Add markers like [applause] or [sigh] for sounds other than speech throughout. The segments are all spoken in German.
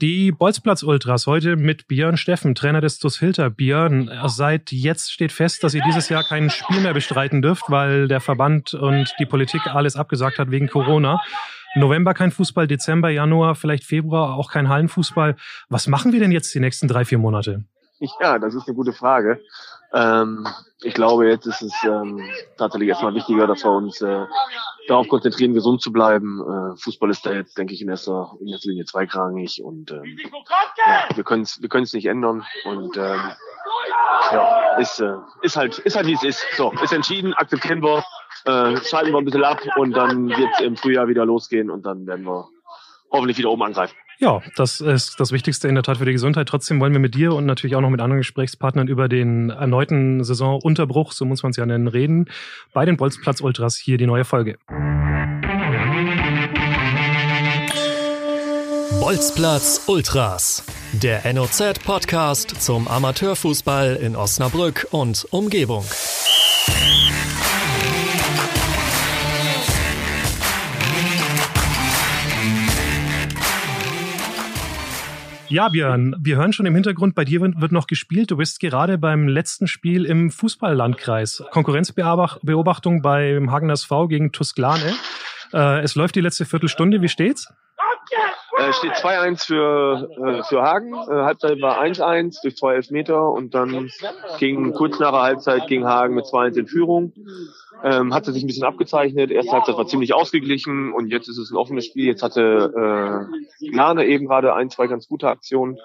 Die Bolzplatz-Ultras heute mit Björn Steffen, Trainer des TuS Hilter. Björn, seit jetzt steht fest, dass ihr dieses Jahr kein Spiel mehr bestreiten dürft, weil der Verband und die Politik alles abgesagt hat wegen Corona. November kein Fußball, Dezember, Januar, vielleicht Februar auch kein Hallenfußball. Was machen wir denn jetzt die nächsten drei, vier Monate? Ja, das ist eine gute Frage. Ähm, ich glaube, jetzt ist es ähm, tatsächlich erstmal wichtiger, dass wir uns äh, darauf konzentrieren, gesund zu bleiben. Äh, Fußball ist da jetzt, denke ich, in erster, in erster Linie zweigrangig und ähm, ja, wir können es wir können's nicht ändern und ähm, ja, ist, äh, ist halt ist halt wie es ist. So, ist entschieden, akzeptieren wir, äh, schalten wir ein bisschen ab und dann wird es im Frühjahr wieder losgehen und dann werden wir hoffentlich wieder oben angreifen. Ja, das ist das Wichtigste in der Tat für die Gesundheit. Trotzdem wollen wir mit dir und natürlich auch noch mit anderen Gesprächspartnern über den erneuten Saisonunterbruch, so muss man es ja nennen, reden. Bei den Bolzplatz Ultras hier die neue Folge. Bolzplatz Ultras, der NOZ-Podcast zum Amateurfußball in Osnabrück und Umgebung. Ja, Björn, wir hören schon im Hintergrund, bei dir wird noch gespielt. Du bist gerade beim letzten Spiel im Fußballlandkreis. Konkurrenzbeobachtung beim Hagen SV gegen Tusklane. Äh, es läuft die letzte Viertelstunde. Wie steht's? Äh, steht 2-1 für, äh, für Hagen. Äh, Halbzeit war 1-1 durch zwei Elfmeter und dann ging kurz nach der Halbzeit ging Hagen mit 2-1 in Führung ähm, hatte sich ein bisschen abgezeichnet. Erste Halbzeit war ziemlich ausgeglichen und jetzt ist es ein offenes Spiel. Jetzt hatte äh, Lane eben gerade ein, zwei ganz gute Aktionen,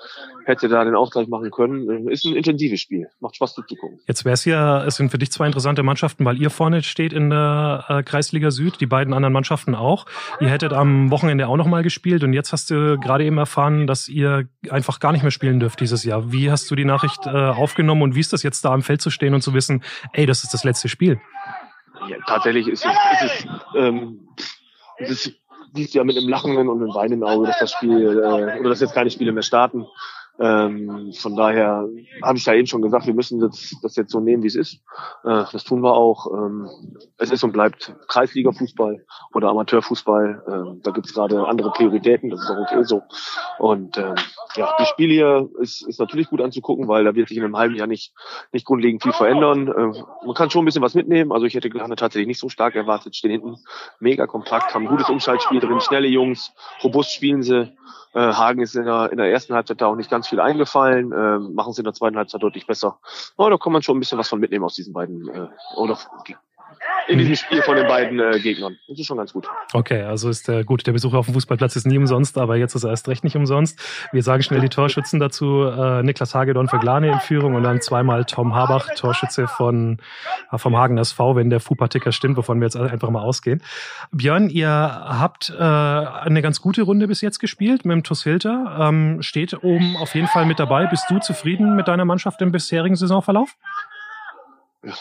hätte da den Ausgleich machen können. Ist ein intensives Spiel, macht Spaß zuzugucken. Jetzt wäre es ja, es sind für dich zwei interessante Mannschaften, weil ihr vorne steht in der äh, Kreisliga Süd, die beiden anderen Mannschaften auch. Ihr hättet am Wochenende auch nochmal gespielt und jetzt hast du gerade eben erfahren, dass ihr einfach gar nicht mehr spielen dürft dieses Jahr. Wie hast du die Nachricht äh, aufgenommen und wie ist das jetzt da am Feld zu stehen und zu wissen, ey, das ist das letzte Spiel? Ja, tatsächlich ist es, ist es, ähm, es ist, du ja mit einem lachenden und einem weinenden Auge, dass das Spiel äh, oder dass jetzt keine Spiele mehr starten. Ähm, von daher habe ich ja eben schon gesagt, wir müssen das, das jetzt so nehmen, wie es ist. Äh, das tun wir auch. Ähm, es ist und bleibt Kreisliga-Fußball oder Amateurfußball. Ähm, da gibt es gerade andere Prioritäten, das ist auch okay so. Und ähm, ja, das Spiel hier ist, ist natürlich gut anzugucken, weil da wird sich in einem halben Jahr nicht, nicht grundlegend viel verändern. Äh, man kann schon ein bisschen was mitnehmen. Also ich hätte Glane tatsächlich nicht so stark erwartet. Stehen hinten mega kompakt, haben gutes Umschaltspiel drin, schnelle Jungs, robust spielen sie. Äh, Hagen ist in der, in der ersten Halbzeit da auch nicht ganz viel eingefallen, äh, machen sie in der zweiten Halbzeit deutlich besser. Aber da kann man schon ein bisschen was von mitnehmen aus diesen beiden, äh, oder in diesem Spiel von den beiden äh, Gegnern. Das ist schon ganz gut. Okay, also ist der gut, der Besuch auf dem Fußballplatz ist nie umsonst, aber jetzt ist er erst recht nicht umsonst. Wir sagen schnell die Torschützen dazu. Äh, Niklas Hagedorn für Glane in Führung und dann zweimal Tom Habach, Torschütze von äh, vom Hagen SV, wenn der Fupa-Ticker stimmt, wovon wir jetzt einfach mal ausgehen. Björn, ihr habt äh, eine ganz gute Runde bis jetzt gespielt mit dem TuS Hilter. Ähm, steht oben auf jeden Fall mit dabei. Bist du zufrieden mit deiner Mannschaft im bisherigen Saisonverlauf?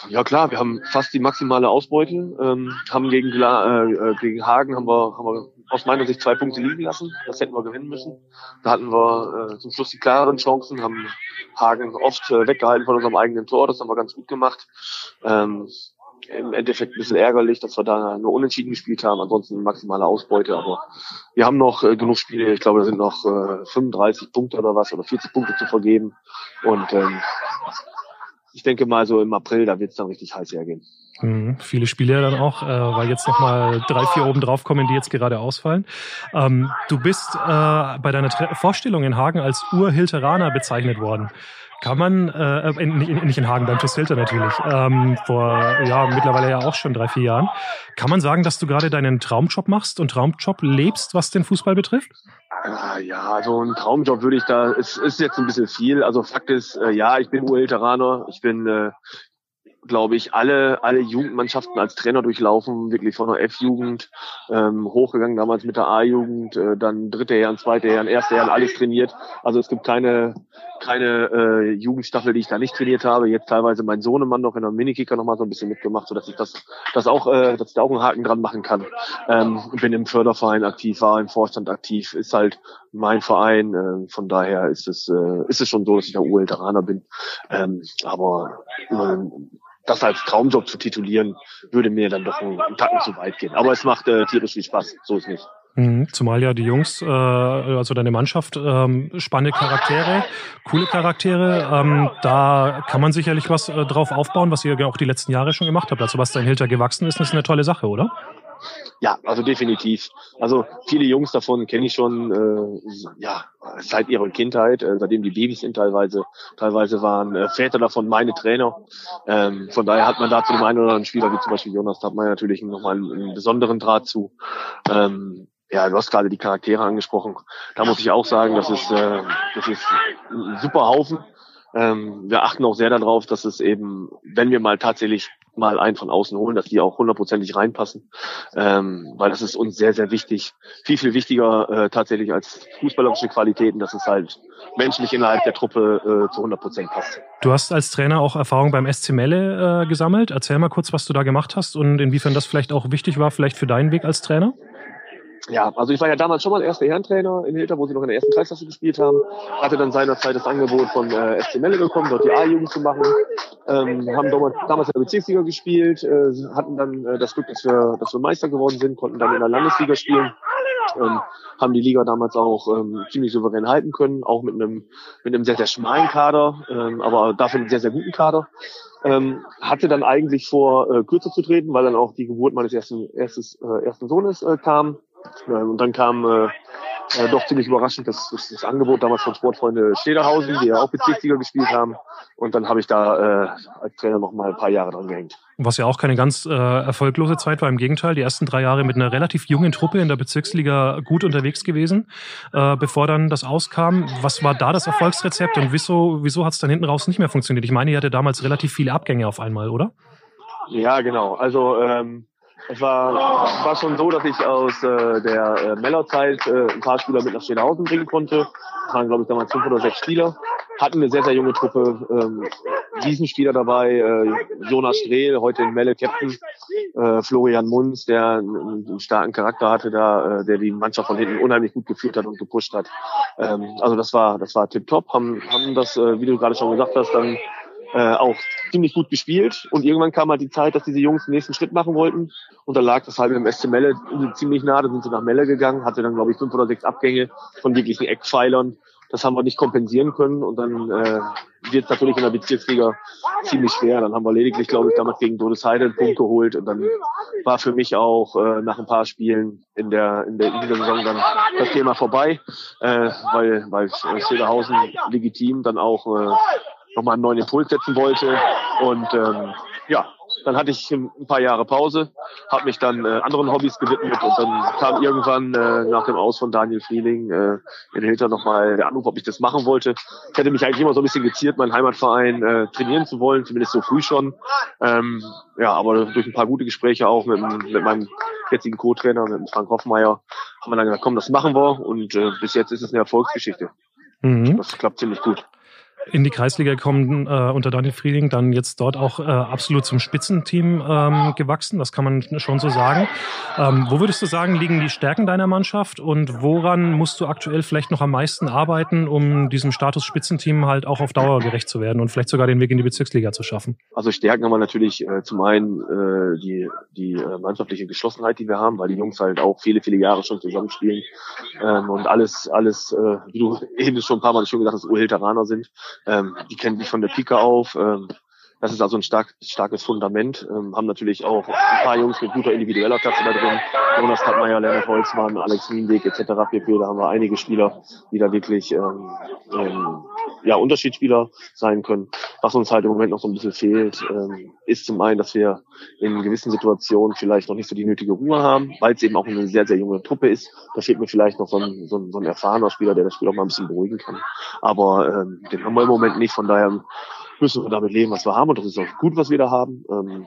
Ja klar, wir haben fast die maximale Ausbeute, ähm, haben gegen, äh, äh, gegen Hagen haben wir, haben wir aus meiner Sicht zwei Punkte liegen lassen. Das hätten wir gewinnen müssen. Da hatten wir äh, zum Schluss die klareren Chancen, haben Hagen oft äh, weggehalten von unserem eigenen Tor. Das haben wir ganz gut gemacht. Ähm, Im Endeffekt ein bisschen ärgerlich, dass wir da nur unentschieden gespielt haben. Ansonsten maximale Ausbeute. Aber wir haben noch äh, genug Spiele. Ich glaube, da sind noch äh, 35 Punkte oder was oder 40 Punkte zu vergeben. Und ähm, ich denke mal so im April, da wird es dann richtig heiß hergehen. Mhm, viele Spiele dann auch, äh, weil jetzt nochmal drei, vier oben drauf kommen, die jetzt gerade ausfallen. Ähm, du bist äh, bei deiner Tre Vorstellung in Hagen als Urhilteraner bezeichnet worden. Kann man, äh, äh nicht in Hagen, beim Hilter natürlich, ähm, vor ja mittlerweile ja auch schon drei, vier Jahren. Kann man sagen, dass du gerade deinen Traumjob machst und Traumjob lebst, was den Fußball betrifft? Ah, ja, so ein Traumjob würde ich da, es ist jetzt ein bisschen viel. Also Fakt ist, äh, ja, ich bin Urhilteraner, ich bin äh, glaube ich, alle, alle Jugendmannschaften als Trainer durchlaufen, wirklich von der F-Jugend ähm, hochgegangen, damals mit der A-Jugend, äh, dann dritte Herren, zweite Herren, erste Herren, alles trainiert. Also es gibt keine, keine äh, Jugendstaffel, die ich da nicht trainiert habe. Jetzt teilweise mein Sohnemann noch in der Minikicker noch mal so ein bisschen mitgemacht, so dass ich das, das auch, äh, dass ich da auch einen Haken dran machen kann. Ähm, bin im Förderverein aktiv, war im Vorstand aktiv, ist halt mein Verein. Äh, von daher ist es, äh, ist es schon so, dass ich der Urhelteraner bin. Ähm, aber äh, das als Traumjob zu titulieren, würde mir dann doch einen, Tacken zu weit gehen. Aber es macht äh, tierisch viel Spaß, so ist nicht. Mhm, zumal ja die Jungs, äh, also deine Mannschaft, ähm, spannende Charaktere, coole Charaktere. Ähm, da kann man sicherlich was äh, drauf aufbauen, was ihr auch die letzten Jahre schon gemacht habt. Also was da in Hilter gewachsen ist, ist eine tolle Sache, oder? Ja, also definitiv. Also viele Jungs davon kenne ich schon, äh, ja, seit ihrer Kindheit, äh, seitdem die Babys sind teilweise. Teilweise waren äh, Väter davon meine Trainer. Ähm, von daher hat man da zu dem einen oder anderen Spieler, wie zum Beispiel Jonas, da hat man natürlich nochmal einen, einen besonderen Draht zu. Ähm, ja, du hast gerade die Charaktere angesprochen. Da muss ich auch sagen, das ist, äh, das ist ein super Haufen. Ähm, wir achten auch sehr darauf, dass es eben, wenn wir mal tatsächlich mal einen von außen holen, dass die auch hundertprozentig reinpassen, ähm, weil das ist uns sehr, sehr wichtig. Viel, viel wichtiger äh, tatsächlich als fußballerische Qualitäten, dass es halt menschlich innerhalb der Truppe äh, zu 100 Prozent passt. Du hast als Trainer auch Erfahrung beim SC Melle äh, gesammelt. Erzähl mal kurz, was du da gemacht hast und inwiefern das vielleicht auch wichtig war, vielleicht für deinen Weg als Trainer ja, also ich war ja damals schon mal erster Herrentrainer in Hilter, wo sie noch in der ersten Kreisklasse gespielt haben. Hatte dann seinerzeit das Angebot von äh, SC Melle bekommen, dort die A-Jugend zu machen. Ähm, haben damals, damals in der Bezirksliga gespielt, äh, hatten dann äh, das Glück, dass wir, dass wir Meister geworden sind, konnten dann in der Landesliga spielen. Ähm, haben die Liga damals auch ähm, ziemlich souverän halten können, auch mit einem mit einem sehr, sehr schmalen Kader, ähm, aber dafür einen sehr, sehr guten Kader. Ähm, hatte dann eigentlich vor, äh, kürzer zu treten, weil dann auch die Geburt meines ersten, erstes, äh, ersten Sohnes äh, kam. Und dann kam äh, äh, doch ziemlich überraschend das, das, das Angebot damals von Sportfreunde Stederhausen, die ja auch Bezirksliga gespielt haben. Und dann habe ich da äh, als Trainer noch mal ein paar Jahre dran gehängt. Was ja auch keine ganz äh, erfolglose Zeit war, im Gegenteil. Die ersten drei Jahre mit einer relativ jungen Truppe in der Bezirksliga gut unterwegs gewesen, äh, bevor dann das auskam. Was war da das Erfolgsrezept und wieso, wieso hat es dann hinten raus nicht mehr funktioniert? Ich meine, ihr hatte damals relativ viele Abgänge auf einmal, oder? Ja, genau. Also ähm, es war, war schon so, dass ich aus äh, der äh, Mellerzeit äh, ein paar Spieler mit nach Steenhausen bringen konnte. Es waren, glaube ich, damals fünf oder sechs Spieler. Hatten eine sehr, sehr junge Truppe. Ähm, Spieler dabei, äh, Jonas Strehl, heute in Melle Captain, äh, Florian Munz, der einen, einen starken Charakter hatte da, äh, der die Mannschaft von hinten unheimlich gut geführt hat und gepusht hat. Ähm, also das war, das war tipptopp. Haben, haben das, äh, wie du gerade schon gesagt hast, dann äh, auch ziemlich gut gespielt. Und irgendwann kam halt die Zeit, dass diese Jungs den nächsten Schritt machen wollten. Und dann lag das halt im SC Melle ziemlich nah. Da sind sie nach Melle gegangen, hatte dann, glaube ich, fünf oder sechs Abgänge von wirklichen Eckpfeilern. Das haben wir nicht kompensieren können. Und dann äh, wird es natürlich in der Bezirksliga ziemlich schwer. Dann haben wir lediglich, glaube ich, damals gegen Dodesheide einen Punkt geholt. Und dann war für mich auch äh, nach ein paar Spielen in der, in der, in der Saison dann das Thema vorbei, äh, weil, weil Schilderhausen legitim dann auch äh, nochmal einen neuen Impuls setzen wollte. Und ähm, ja, dann hatte ich ein paar Jahre Pause, habe mich dann äh, anderen Hobbys gewidmet und dann kam irgendwann äh, nach dem Aus von Daniel Frieling äh, in Hilter nochmal der Anruf, ob ich das machen wollte. Ich hätte mich eigentlich immer so ein bisschen geziert, meinen Heimatverein äh, trainieren zu wollen, zumindest so früh schon. Ähm, ja, aber durch ein paar gute Gespräche auch mit, mit meinem jetzigen Co-Trainer, mit Frank Hoffmeier, haben wir dann gesagt, komm, das machen wir und äh, bis jetzt ist es eine Erfolgsgeschichte. Mhm. Das klappt ziemlich gut in die Kreisliga gekommen äh, unter Daniel Frieding, dann jetzt dort auch äh, absolut zum Spitzenteam ähm, gewachsen, das kann man schon so sagen. Ähm, wo würdest du sagen, liegen die Stärken deiner Mannschaft und woran musst du aktuell vielleicht noch am meisten arbeiten, um diesem Status Spitzenteam halt auch auf Dauer gerecht zu werden und vielleicht sogar den Weg in die Bezirksliga zu schaffen? Also Stärken haben wir natürlich äh, zum einen äh, die, die äh, mannschaftliche Geschlossenheit, die wir haben, weil die Jungs halt auch viele, viele Jahre schon zusammenspielen ähm, und alles, alles, äh, wie du [laughs] eben schon ein paar Mal schon gesagt hast, Urhilteraner sind. Ähm, die kennen sich von der Pike auf. Ähm, das ist also ein stark, starkes Fundament. Ähm, haben natürlich auch ein paar Jungs mit guter individueller Klasse da drin. Jonas Kappmeier, Lennart Holzmann, Alex Wienweg etc. pp. Da haben wir einige Spieler, die da wirklich ähm, ähm, ja, Unterschiedsspieler sein können. Was uns halt im Moment noch so ein bisschen fehlt, ähm, ist zum einen, dass wir in gewissen Situationen vielleicht noch nicht so die nötige Ruhe haben, weil es eben auch eine sehr, sehr junge Truppe ist. Da fehlt mir vielleicht noch so ein, so ein, so ein erfahrener Spieler, der das Spiel auch mal ein bisschen beruhigen kann. Aber ähm, den haben wir im Moment nicht, von daher müssen wir damit leben, was wir haben und das ist auch gut, was wir da haben. Ähm,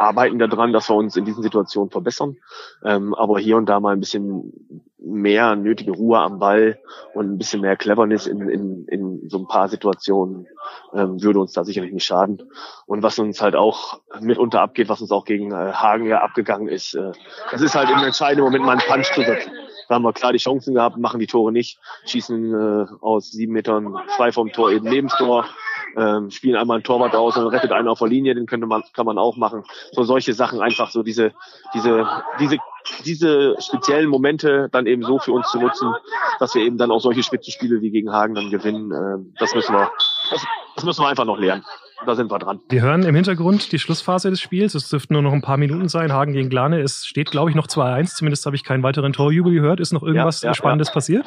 arbeiten daran, dass wir uns in diesen Situationen verbessern, ähm, aber hier und da mal ein bisschen mehr nötige Ruhe am Ball und ein bisschen mehr Cleverness in, in, in so ein paar Situationen ähm, würde uns da sicherlich nicht schaden. Und was uns halt auch mitunter abgeht, was uns auch gegen äh, Hagen ja abgegangen ist, äh, das ist halt im entscheidenden Moment mal einen Punch zu setzen. Da haben wir klar die Chancen gehabt, machen die Tore nicht, schießen äh, aus sieben Metern frei vom Tor eben neben Tor, ähm, spielen einmal ein Torwart aus und rettet einen auf der Linie, den könnte man, kann man auch machen. So solche Sachen einfach so diese, diese, diese diese speziellen Momente dann eben so für uns zu nutzen, dass wir eben dann auch solche Spitzenspiele wie gegen Hagen dann gewinnen, äh, das müssen wir, das, das müssen wir einfach noch lernen da sind wir dran. Wir hören im Hintergrund die Schlussphase des Spiels. Es dürften nur noch ein paar Minuten sein. Hagen gegen Glane. Es steht, glaube ich, noch 2-1. Zumindest habe ich keinen weiteren Torjubel gehört. Ist noch irgendwas ja, ja, Spannendes ja. passiert?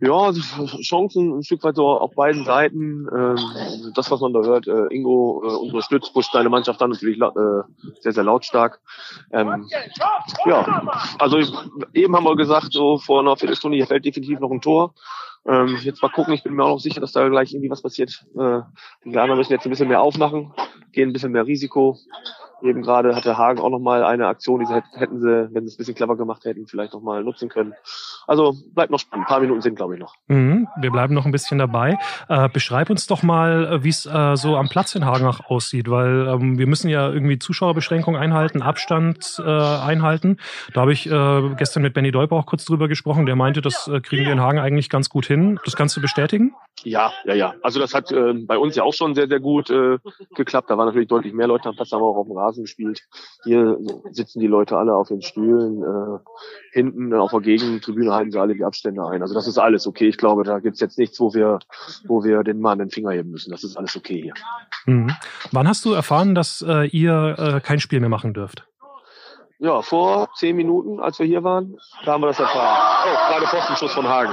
Ja, also Chancen ein Stück weit so auf beiden Seiten. Ähm, das, was man da hört, äh, Ingo äh, unterstützt, pusht seine Mannschaft dann natürlich äh, sehr, sehr lautstark. Ähm, ja, also eben haben wir gesagt, so vor einer Viertelstunde, hier fällt definitiv noch ein Tor. Ähm, jetzt mal gucken, ich bin mir auch noch sicher, dass da gleich irgendwie was passiert. Äh, die Ghana müssen jetzt ein bisschen mehr aufmachen, gehen ein bisschen mehr Risiko. Eben gerade hatte Hagen auch nochmal eine Aktion, die sie hätten sie, wenn sie es ein bisschen clever gemacht hätten, vielleicht nochmal nutzen können. Also bleibt noch spannend. Ein paar Minuten sind, glaube ich, noch. Mhm, wir bleiben noch ein bisschen dabei. Äh, beschreib uns doch mal, äh, wie es äh, so am Platz in Hagenach aussieht, weil ähm, wir müssen ja irgendwie Zuschauerbeschränkungen einhalten, Abstand äh, einhalten. Da habe ich äh, gestern mit Benny Deuper auch kurz drüber gesprochen. Der meinte, das äh, kriegen wir in Hagen eigentlich ganz gut hin. Das kannst du bestätigen? Ja, ja, ja. Also das hat äh, bei uns ja auch schon sehr, sehr gut geklappt. Da waren natürlich deutlich mehr Leute am Platz, haben wir auch auf dem Rasen gespielt. Hier sitzen die Leute alle auf den Stühlen. Äh, hinten auf der Gegentribüne halten sie alle die Abstände ein. Also das ist alles okay. Ich glaube, da gibt's jetzt nichts, wo wir, wo wir den Mann den Finger heben müssen. Das ist alles okay hier. Mhm. Wann hast du erfahren, dass äh, ihr äh, kein Spiel mehr machen dürft? Ja, vor zehn Minuten, als wir hier waren, da haben wir das erfahren. Oh, gerade Pfostenschuss von Hagen.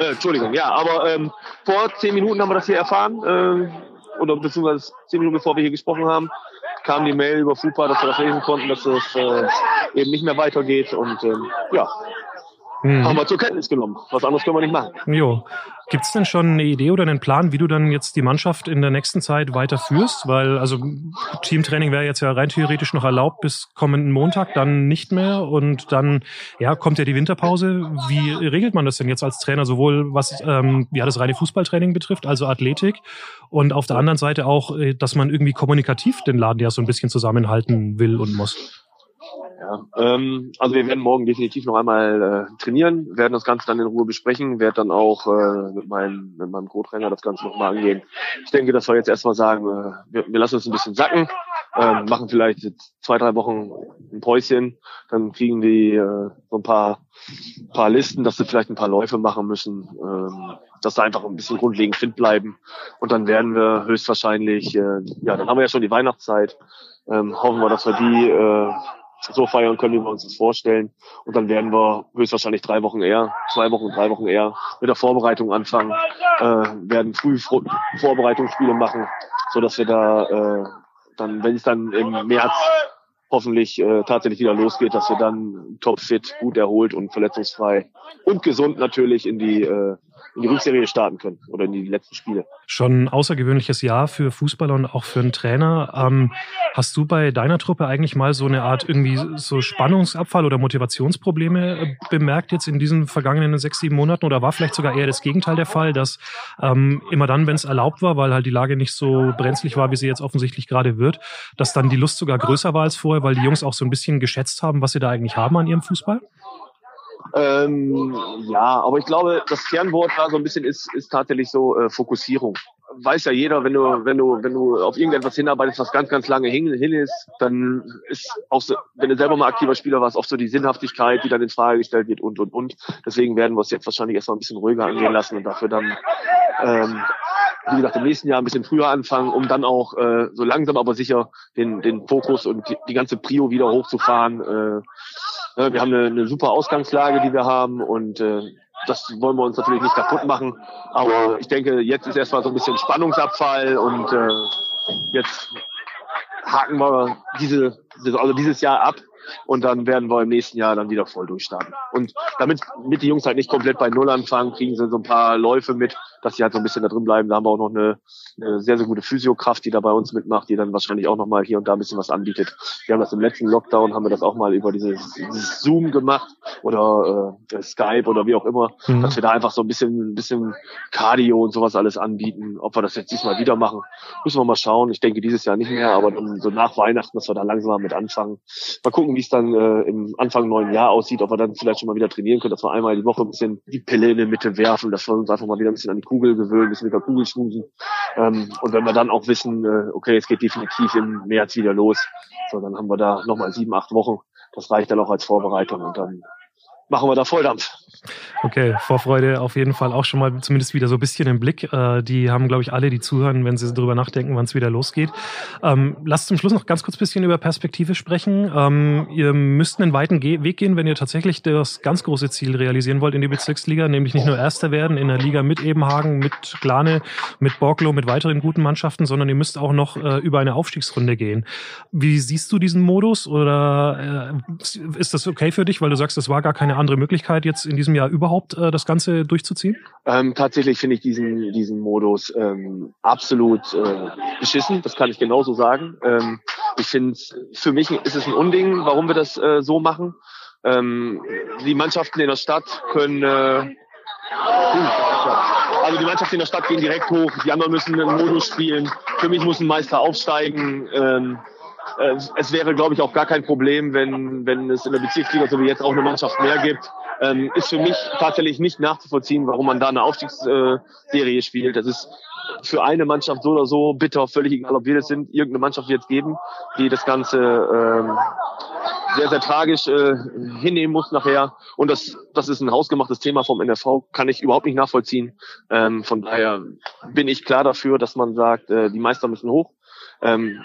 Äh, Entschuldigung, ja, aber ähm, vor zehn Minuten haben wir das hier erfahren, äh, oder beziehungsweise zehn Minuten bevor wir hier gesprochen haben, kam die Mail über FUPA, dass wir das lesen konnten, dass es äh, eben nicht mehr weitergeht und ähm, ja, hm. Haben wir zur Kenntnis genommen. Was anderes können wir nicht machen. Jo. Gibt es denn schon eine Idee oder einen Plan, wie du dann jetzt die Mannschaft in der nächsten Zeit weiterführst? Weil, also Teamtraining wäre jetzt ja rein theoretisch noch erlaubt bis kommenden Montag, dann nicht mehr. Und dann, ja, kommt ja die Winterpause. Wie regelt man das denn jetzt als Trainer, sowohl was ähm, ja, das reine Fußballtraining betrifft, also Athletik, und auf der anderen Seite auch, äh, dass man irgendwie kommunikativ den Laden ja so ein bisschen zusammenhalten will und muss? Ja, ähm, also wir werden morgen definitiv noch einmal äh, trainieren, werden das Ganze dann in Ruhe besprechen, werde dann auch äh, mit, meinem, mit meinem Co-Trainer das Ganze nochmal angehen. Ich denke, dass wir jetzt erstmal sagen, äh, wir, wir lassen uns ein bisschen sacken, äh, machen vielleicht zwei, drei Wochen ein Päuschen, dann kriegen die äh, so ein paar, paar Listen, dass sie vielleicht ein paar Läufe machen müssen, ähm, dass sie einfach ein bisschen grundlegend fit bleiben. Und dann werden wir höchstwahrscheinlich, äh, ja, dann haben wir ja schon die Weihnachtszeit, ähm, hoffen wir, dass wir die äh, so feiern können, wie wir uns das vorstellen. Und dann werden wir höchstwahrscheinlich drei Wochen eher, zwei Wochen, drei Wochen eher mit der Vorbereitung anfangen, äh, werden früh Vorbereitungsspiele machen, so dass wir da äh, dann, wenn es dann im März hoffentlich äh, tatsächlich wieder losgeht, dass wir dann topfit, gut erholt und verletzungsfrei und gesund natürlich in die äh, in die Rückserie starten können oder in die letzten Spiele. Schon ein außergewöhnliches Jahr für Fußballer und auch für einen Trainer. Ähm, hast du bei deiner Truppe eigentlich mal so eine Art irgendwie so Spannungsabfall oder Motivationsprobleme äh, bemerkt jetzt in diesen vergangenen sechs, sieben Monaten? Oder war vielleicht sogar eher das Gegenteil der Fall, dass ähm, immer dann, wenn es erlaubt war, weil halt die Lage nicht so brenzlig war, wie sie jetzt offensichtlich gerade wird, dass dann die Lust sogar größer war als vorher, weil die Jungs auch so ein bisschen geschätzt haben, was sie da eigentlich haben an ihrem Fußball? Ähm, ja, aber ich glaube, das Kernwort da so ein bisschen ist, ist tatsächlich so äh, Fokussierung. Weiß ja jeder, wenn du, wenn du, wenn du auf irgendetwas hinarbeitest, was ganz, ganz lange hin, hin ist, dann ist auch so, wenn du selber mal aktiver Spieler warst, oft so die Sinnhaftigkeit, die dann in Frage gestellt wird und und und. Deswegen werden wir es jetzt wahrscheinlich erstmal ein bisschen ruhiger angehen lassen und dafür dann ähm, wie gesagt, im nächsten Jahr ein bisschen früher anfangen, um dann auch äh, so langsam aber sicher den, den Fokus und die, die ganze Prio wieder hochzufahren. Äh, wir haben eine, eine super Ausgangslage, die wir haben und äh, das wollen wir uns natürlich nicht kaputt machen. Aber ich denke, jetzt ist erstmal so ein bisschen Spannungsabfall und äh, jetzt haken wir diese, also dieses Jahr ab und dann werden wir im nächsten Jahr dann wieder voll durchstarten. Und damit mit die Jungs halt nicht komplett bei Null anfangen, kriegen sie so ein paar Läufe mit, dass sie halt so ein bisschen da drin bleiben. Da haben wir auch noch eine, eine sehr, sehr gute Physiokraft, die da bei uns mitmacht, die dann wahrscheinlich auch nochmal hier und da ein bisschen was anbietet. Wir haben das im letzten Lockdown, haben wir das auch mal über dieses, dieses Zoom gemacht oder äh, Skype oder wie auch immer, mhm. dass wir da einfach so ein bisschen, ein bisschen Cardio und sowas alles anbieten. Ob wir das jetzt diesmal wieder machen, müssen wir mal schauen. Ich denke dieses Jahr nicht mehr, aber so nach Weihnachten, dass wir da langsam mit anfangen. Mal gucken, wie es dann äh, im Anfang neuen Jahr aussieht, ob wir dann vielleicht schon mal wieder trainieren können, dass wir einmal die Woche ein bisschen die Pille in die Mitte werfen, dass wir uns einfach mal wieder ein bisschen an die Kugel gewöhnen, ein bisschen mit der Kugel schmusen. Ähm, und wenn wir dann auch wissen, äh, okay, es geht definitiv im März wieder los, so dann haben wir da nochmal sieben, acht Wochen, das reicht dann auch als Vorbereitung und dann machen wir da Volldampf. Okay, Vorfreude auf jeden Fall auch schon mal zumindest wieder so ein bisschen im Blick. Äh, die haben, glaube ich, alle, die zuhören, wenn sie darüber nachdenken, wann es wieder losgeht. Ähm, lasst zum Schluss noch ganz kurz ein bisschen über Perspektive sprechen. Ähm, ihr müsst einen weiten Weg gehen, wenn ihr tatsächlich das ganz große Ziel realisieren wollt in die Bezirksliga, nämlich nicht nur Erster werden in der Liga mit Ebenhagen, mit Glane, mit Borglo, mit weiteren guten Mannschaften, sondern ihr müsst auch noch äh, über eine Aufstiegsrunde gehen. Wie siehst du diesen Modus oder äh, ist das okay für dich, weil du sagst, es war gar keine andere Möglichkeit jetzt in diesem Jahr überhaupt äh, das Ganze durchzuziehen? Ähm, tatsächlich finde ich diesen, diesen Modus ähm, absolut äh, beschissen. Das kann ich genauso sagen. Ähm, ich finde, für mich ist es ein Unding, warum wir das äh, so machen. Ähm, die Mannschaften in der Stadt können äh, also die Mannschaften in der Stadt gehen direkt hoch, die anderen müssen einen Modus spielen. Für mich muss ein Meister aufsteigen. Ähm, äh, es wäre, glaube ich, auch gar kein Problem, wenn, wenn es in der Bezirksliga so wie jetzt auch eine Mannschaft mehr gibt. Ähm, ist für mich tatsächlich nicht nachzuvollziehen, warum man da eine Aufstiegsserie spielt. Das ist für eine Mannschaft so oder so bitter, völlig egal, ob wir das sind, irgendeine Mannschaft wird es geben, die das Ganze ähm, sehr, sehr tragisch äh, hinnehmen muss nachher. Und das, das ist ein hausgemachtes Thema vom NFV, kann ich überhaupt nicht nachvollziehen. Ähm, von daher bin ich klar dafür, dass man sagt, äh, die Meister müssen hoch. Ähm,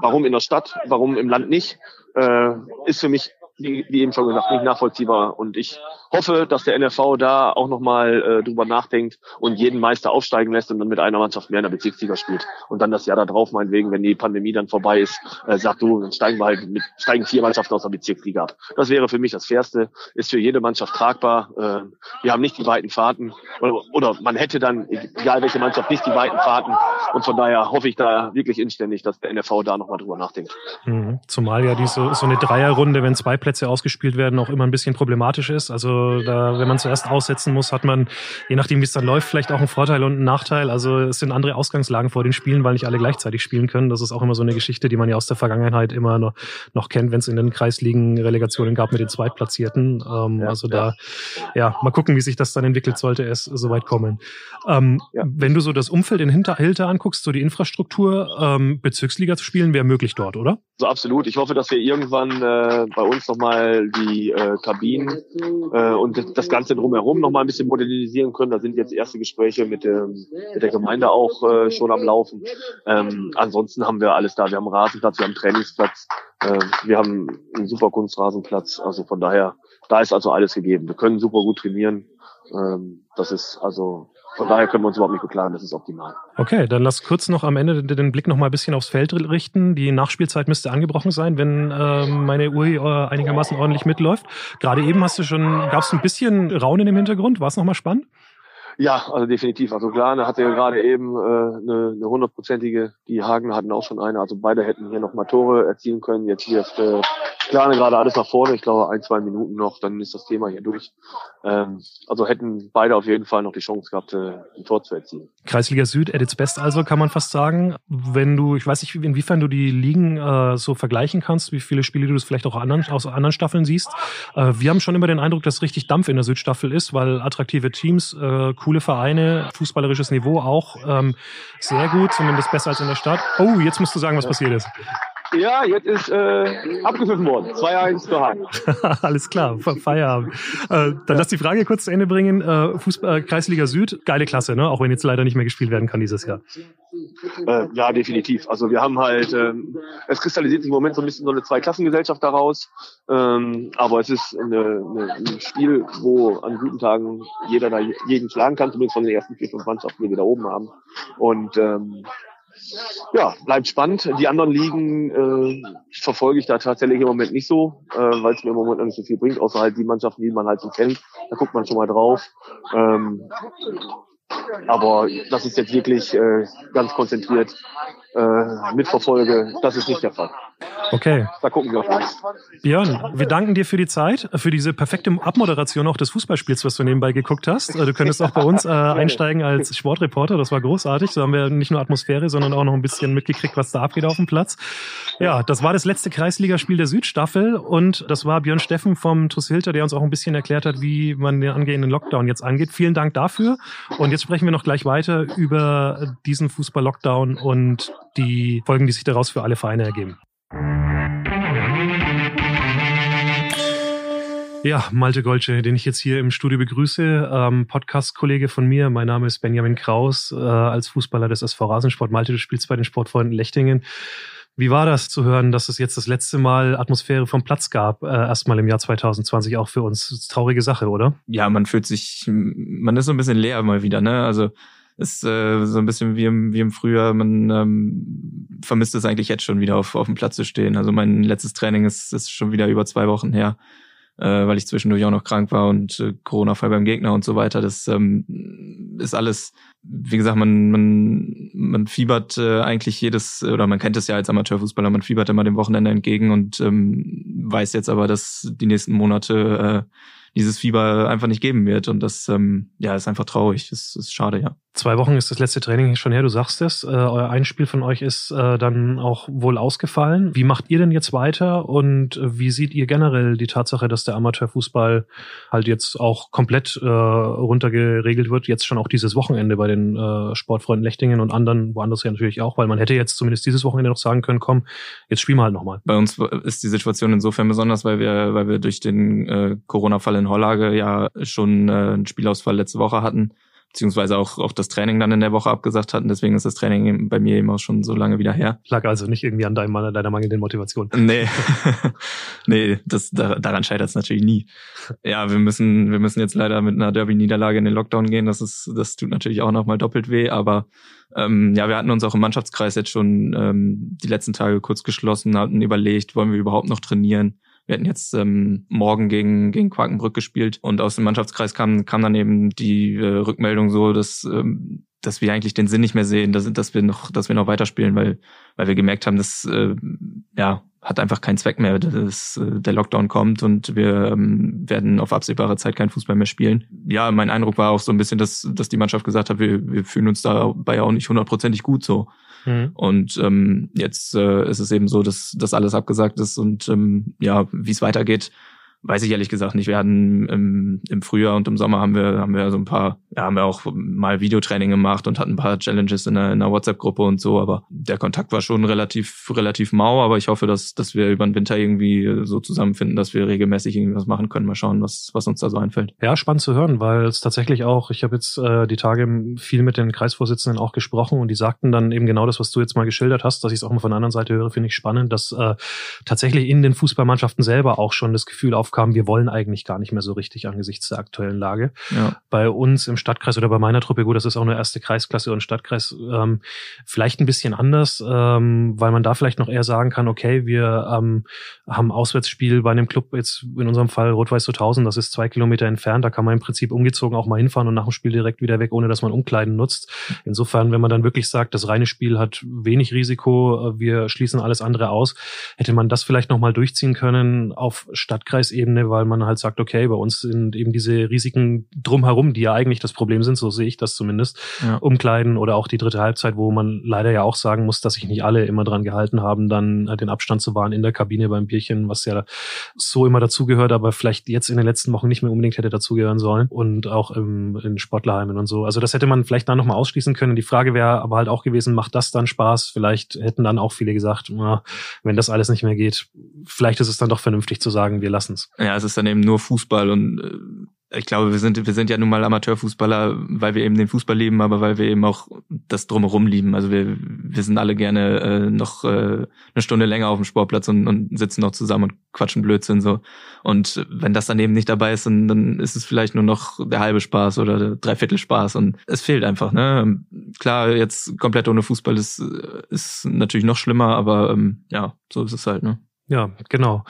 warum in der Stadt, warum im Land nicht, äh, ist für mich wie, wie eben schon gesagt, nicht nachvollziehbar. Und ich hoffe, dass der NRV da auch nochmal äh, drüber nachdenkt und jeden Meister aufsteigen lässt und dann mit einer Mannschaft mehr in der Bezirksliga spielt. Und dann das Jahr da drauf, meinetwegen, wenn die Pandemie dann vorbei ist, äh, sagt du, dann steigen wir halt mit, steigen vier Mannschaften aus der Bezirksliga ab. Das wäre für mich das Fairste, ist für jede Mannschaft tragbar. Äh, wir haben nicht die weiten Fahrten oder, oder man hätte dann, egal welche Mannschaft, nicht die weiten Fahrten. Und von daher hoffe ich da wirklich inständig, dass der NRV da nochmal drüber nachdenkt. Mhm. Zumal ja diese, so eine Dreierrunde, wenn zwei Plätze ausgespielt werden, auch immer ein bisschen problematisch ist. Also da, wenn man zuerst aussetzen muss, hat man, je nachdem wie es dann läuft, vielleicht auch einen Vorteil und einen Nachteil. Also es sind andere Ausgangslagen vor den Spielen, weil nicht alle gleichzeitig spielen können. Das ist auch immer so eine Geschichte, die man ja aus der Vergangenheit immer noch, noch kennt, wenn es in den Kreisligen Relegationen gab mit den Zweitplatzierten. Ähm, ja, also da, ja, mal gucken, wie sich das dann entwickelt, sollte es soweit kommen. Ähm, ja. Wenn du so das Umfeld in Hinter Hilter anguckst, so die Infrastruktur, ähm, Bezirksliga zu spielen, wäre möglich dort, oder? So absolut. Ich hoffe, dass wir irgendwann äh, bei uns nochmal die äh, Kabinen äh, und das Ganze drumherum noch mal ein bisschen modernisieren können. Da sind jetzt erste Gespräche mit, dem, mit der Gemeinde auch äh, schon am Laufen. Ähm, ansonsten haben wir alles da. Wir haben Rasenplatz, wir haben Trainingsplatz, äh, wir haben einen super Kunstrasenplatz. Also von daher, da ist also alles gegeben. Wir können super gut trainieren. Ähm, das ist also von daher können wir uns überhaupt nicht beklagen, das ist optimal. Okay, dann lass kurz noch am Ende den Blick noch mal ein bisschen aufs Feld richten. Die Nachspielzeit müsste angebrochen sein, wenn äh, meine Uhr äh, einigermaßen ordentlich mitläuft. Gerade eben hast du schon, gab es ein bisschen Raunen im Hintergrund? War es nochmal spannend? Ja, also definitiv. Also da hatte ja gerade eben äh, eine, eine hundertprozentige, die Hagen hatten auch schon eine. Also beide hätten hier noch mal Tore erzielen können. Jetzt wirft äh, Klane gerade alles nach vorne. Ich glaube, ein, zwei Minuten noch, dann ist das Thema hier durch. Ähm, also hätten beide auf jeden Fall noch die Chance gehabt, äh, ein Tor zu erzielen. Kreisliga Süd, at its best also, kann man fast sagen. Wenn du, ich weiß nicht, inwiefern du die Ligen äh, so vergleichen kannst, wie viele Spiele du das vielleicht auch anderen, aus anderen Staffeln siehst. Äh, wir haben schon immer den Eindruck, dass richtig Dampf in der Südstaffel ist, weil attraktive Teams, äh, coole Vereine, fußballerisches Niveau auch ähm, sehr gut, zumindest besser als in der Stadt. Oh, jetzt musst du sagen, was passiert ist. Ja, jetzt ist äh, abgepfiffen worden. 2-1 für Hagen. Alles klar, Feierabend. Äh, dann lass die Frage kurz zu Ende bringen. Äh, Fußball, äh, Kreisliga Süd, geile Klasse, ne? auch wenn jetzt leider nicht mehr gespielt werden kann dieses Jahr. Äh, ja, definitiv. Also wir haben halt, ähm, es kristallisiert sich im Moment so ein bisschen so eine Zweiklassengesellschaft daraus. Ähm, aber es ist eine, eine, ein Spiel, wo an guten Tagen jeder da jeden schlagen kann, zumindest von den ersten vier, fünf Mannschaften, die wir da oben haben. Und ähm, ja, bleibt spannend. Die anderen Ligen äh, verfolge ich da tatsächlich im Moment nicht so, äh, weil es mir im Moment noch nicht so viel bringt, außer halt die Mannschaften, die man halt so kennt. Da guckt man schon mal drauf. Ähm, aber das ist jetzt wirklich äh, ganz konzentriert äh, mitverfolge, das ist nicht der Fall. Okay. Da gucken wir auf uns. Björn, wir danken dir für die Zeit, für diese perfekte Abmoderation auch des Fußballspiels, was du nebenbei geguckt hast. Du könntest auch bei uns äh, [laughs] einsteigen als Sportreporter. Das war großartig. So haben wir nicht nur Atmosphäre, sondern auch noch ein bisschen mitgekriegt, was da abgeht auf dem Platz. Ja, das war das letzte Kreisligaspiel der Südstaffel und das war Björn Steffen vom TuS Hilter, der uns auch ein bisschen erklärt hat, wie man den angehenden Lockdown jetzt angeht. Vielen Dank dafür. Und jetzt sprechen wir noch gleich weiter über diesen Fußball-Lockdown und die Folgen, die sich daraus für alle Vereine ergeben. Ja, Malte Golce, den ich jetzt hier im Studio begrüße, ähm, Podcast-Kollege von mir. Mein Name ist Benjamin Kraus, äh, als Fußballer des SV Rasensport. Malte, du spielst bei den Sportfreunden Lechtingen. Wie war das zu hören, dass es jetzt das letzte Mal Atmosphäre vom Platz gab, äh, erstmal im Jahr 2020 auch für uns? Traurige Sache, oder? Ja, man fühlt sich, man ist so ein bisschen leer mal wieder, ne? Also ist äh, so ein bisschen wie im, wie im Frühjahr. Man ähm, vermisst es eigentlich jetzt schon wieder auf, auf dem Platz zu stehen. Also mein letztes Training ist, ist schon wieder über zwei Wochen her äh, weil ich zwischendurch auch noch krank war und äh, Corona-Fall beim Gegner und so weiter. Das ähm, ist alles, wie gesagt, man, man, man fiebert äh, eigentlich jedes, oder man kennt es ja als Amateurfußballer, man fiebert immer dem Wochenende entgegen und ähm, weiß jetzt aber, dass die nächsten Monate äh, dieses Fieber einfach nicht geben wird. Und das ähm, ja ist einfach traurig. Das ist schade, ja. Zwei Wochen ist das letzte Training schon her, du sagst es. Äh, euer Einspiel von euch ist äh, dann auch wohl ausgefallen. Wie macht ihr denn jetzt weiter und wie seht ihr generell die Tatsache, dass der Amateurfußball halt jetzt auch komplett äh, runtergeregelt wird, jetzt schon auch dieses Wochenende bei den äh, Sportfreunden Lechtingen und anderen woanders ja natürlich auch, weil man hätte jetzt zumindest dieses Wochenende noch sagen können, komm, jetzt spielen wir halt nochmal. Bei uns ist die Situation insofern besonders, weil wir, weil wir durch den äh, Corona-Fall in Hollage ja schon äh, einen Spielausfall letzte Woche hatten beziehungsweise auch, auch das Training dann in der Woche abgesagt hatten. Deswegen ist das Training bei mir eben auch schon so lange wieder her. Lag also nicht irgendwie an deinem, deiner mangelnden Motivation. Nee, [laughs] nee, das, daran scheitert es natürlich nie. Ja, wir müssen, wir müssen jetzt leider mit einer Derby-Niederlage in den Lockdown gehen. Das ist, das tut natürlich auch nochmal doppelt weh, aber ähm, ja, wir hatten uns auch im Mannschaftskreis jetzt schon ähm, die letzten Tage kurz geschlossen, hatten überlegt, wollen wir überhaupt noch trainieren? Wir hatten jetzt ähm, morgen gegen, gegen Quakenbrück gespielt und aus dem Mannschaftskreis kam, kam dann eben die äh, Rückmeldung so, dass, ähm, dass wir eigentlich den Sinn nicht mehr sehen, dass, dass wir noch, dass wir noch weiterspielen, weil, weil wir gemerkt haben, dass äh, ja hat einfach keinen Zweck mehr, dass äh, der Lockdown kommt und wir ähm, werden auf absehbare Zeit keinen Fußball mehr spielen. Ja, mein Eindruck war auch so ein bisschen, dass, dass die Mannschaft gesagt hat, wir, wir fühlen uns dabei auch nicht hundertprozentig gut so. Mhm. Und ähm, jetzt äh, ist es eben so, dass das alles abgesagt ist und ähm, ja, wie es weitergeht, weiß ich ehrlich gesagt nicht. Wir hatten im, im Frühjahr und im Sommer haben wir, haben wir so ein paar, ja, haben wir auch mal Videotraining gemacht und hatten ein paar Challenges in der, in der WhatsApp-Gruppe und so, aber der Kontakt war schon relativ, relativ mau, aber ich hoffe, dass, dass wir über den Winter irgendwie so zusammenfinden, dass wir regelmäßig irgendwas machen können. Mal schauen, was, was uns da so einfällt. Ja, spannend zu hören, weil es tatsächlich auch, ich habe jetzt äh, die Tage viel mit den Kreisvorsitzenden auch gesprochen und die sagten dann eben genau das, was du jetzt mal geschildert hast, dass ich es auch mal von der anderen Seite höre, finde ich spannend, dass äh, tatsächlich in den Fußballmannschaften selber auch schon das Gefühl aufkommt, aufkam, wir wollen eigentlich gar nicht mehr so richtig angesichts der aktuellen Lage. Ja. Bei uns im Stadtkreis oder bei meiner Truppe, gut, das ist auch eine erste Kreisklasse und Stadtkreis, ähm, vielleicht ein bisschen anders, ähm, weil man da vielleicht noch eher sagen kann, okay, wir ähm, haben Auswärtsspiel bei einem Club, jetzt in unserem Fall Rot-Weiß 2000, das ist zwei Kilometer entfernt, da kann man im Prinzip umgezogen auch mal hinfahren und nach dem Spiel direkt wieder weg, ohne dass man Umkleiden nutzt. Insofern, wenn man dann wirklich sagt, das reine Spiel hat wenig Risiko, äh, wir schließen alles andere aus, hätte man das vielleicht nochmal durchziehen können auf Stadtkreisebene Ebene, weil man halt sagt, okay, bei uns sind eben diese Risiken drumherum, die ja eigentlich das Problem sind, so sehe ich das zumindest, ja. umkleiden oder auch die dritte Halbzeit, wo man leider ja auch sagen muss, dass sich nicht alle immer dran gehalten haben, dann den Abstand zu wahren in der Kabine beim Bierchen, was ja so immer dazugehört, aber vielleicht jetzt in den letzten Wochen nicht mehr unbedingt hätte dazugehören sollen und auch im, in Sportlerheimen und so. Also das hätte man vielleicht dann nochmal ausschließen können. Die Frage wäre aber halt auch gewesen, macht das dann Spaß? Vielleicht hätten dann auch viele gesagt, na, wenn das alles nicht mehr geht, vielleicht ist es dann doch vernünftig zu sagen, wir lassen es. Ja, es ist dann eben nur Fußball und äh, ich glaube, wir sind, wir sind ja nun mal Amateurfußballer, weil wir eben den Fußball lieben, aber weil wir eben auch das drumherum lieben. Also wir, wir sind alle gerne äh, noch äh, eine Stunde länger auf dem Sportplatz und, und sitzen noch zusammen und quatschen Blödsinn so. Und wenn das dann eben nicht dabei ist, dann, dann ist es vielleicht nur noch der halbe Spaß oder der Dreiviertel Spaß und es fehlt einfach. Ne? Klar, jetzt komplett ohne Fußball ist, ist natürlich noch schlimmer, aber ähm, ja, so ist es halt. Ne? Ja, genau.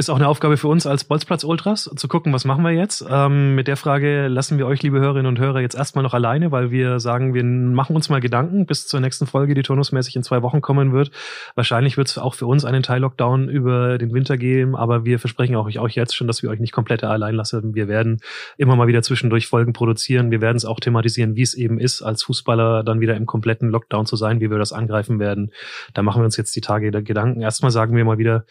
Ist auch eine Aufgabe für uns als Bolzplatz Ultras, zu gucken, was machen wir jetzt. Ähm, mit der Frage lassen wir euch, liebe Hörerinnen und Hörer, jetzt erstmal noch alleine, weil wir sagen, wir machen uns mal Gedanken bis zur nächsten Folge, die turnusmäßig in zwei Wochen kommen wird. Wahrscheinlich wird es auch für uns einen Teil-Lockdown über den Winter geben, aber wir versprechen auch euch jetzt schon, dass wir euch nicht komplett allein lassen. Wir werden immer mal wieder zwischendurch Folgen produzieren. Wir werden es auch thematisieren, wie es eben ist, als Fußballer dann wieder im kompletten Lockdown zu sein, wie wir das angreifen werden. Da machen wir uns jetzt die Tage Gedanken. Erstmal sagen wir mal wieder,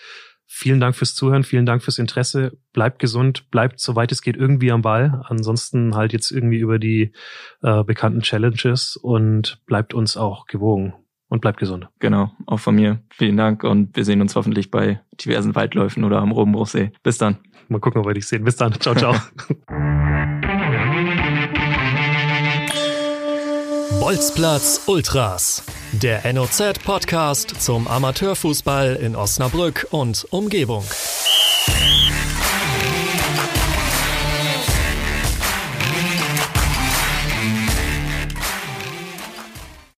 Vielen Dank fürs Zuhören, vielen Dank fürs Interesse. Bleibt gesund, bleibt soweit es geht irgendwie am Ball. Ansonsten halt jetzt irgendwie über die äh, bekannten Challenges und bleibt uns auch gewogen und bleibt gesund. Genau, auch von mir. Vielen Dank und wir sehen uns hoffentlich bei diversen Waldläufen oder am Robenbruchsee. Bis dann. Mal gucken, ob wir dich sehen. Bis dann. Ciao, ciao. [laughs] Bolzplatz Ultras, der NOZ-Podcast zum Amateurfußball in Osnabrück und Umgebung.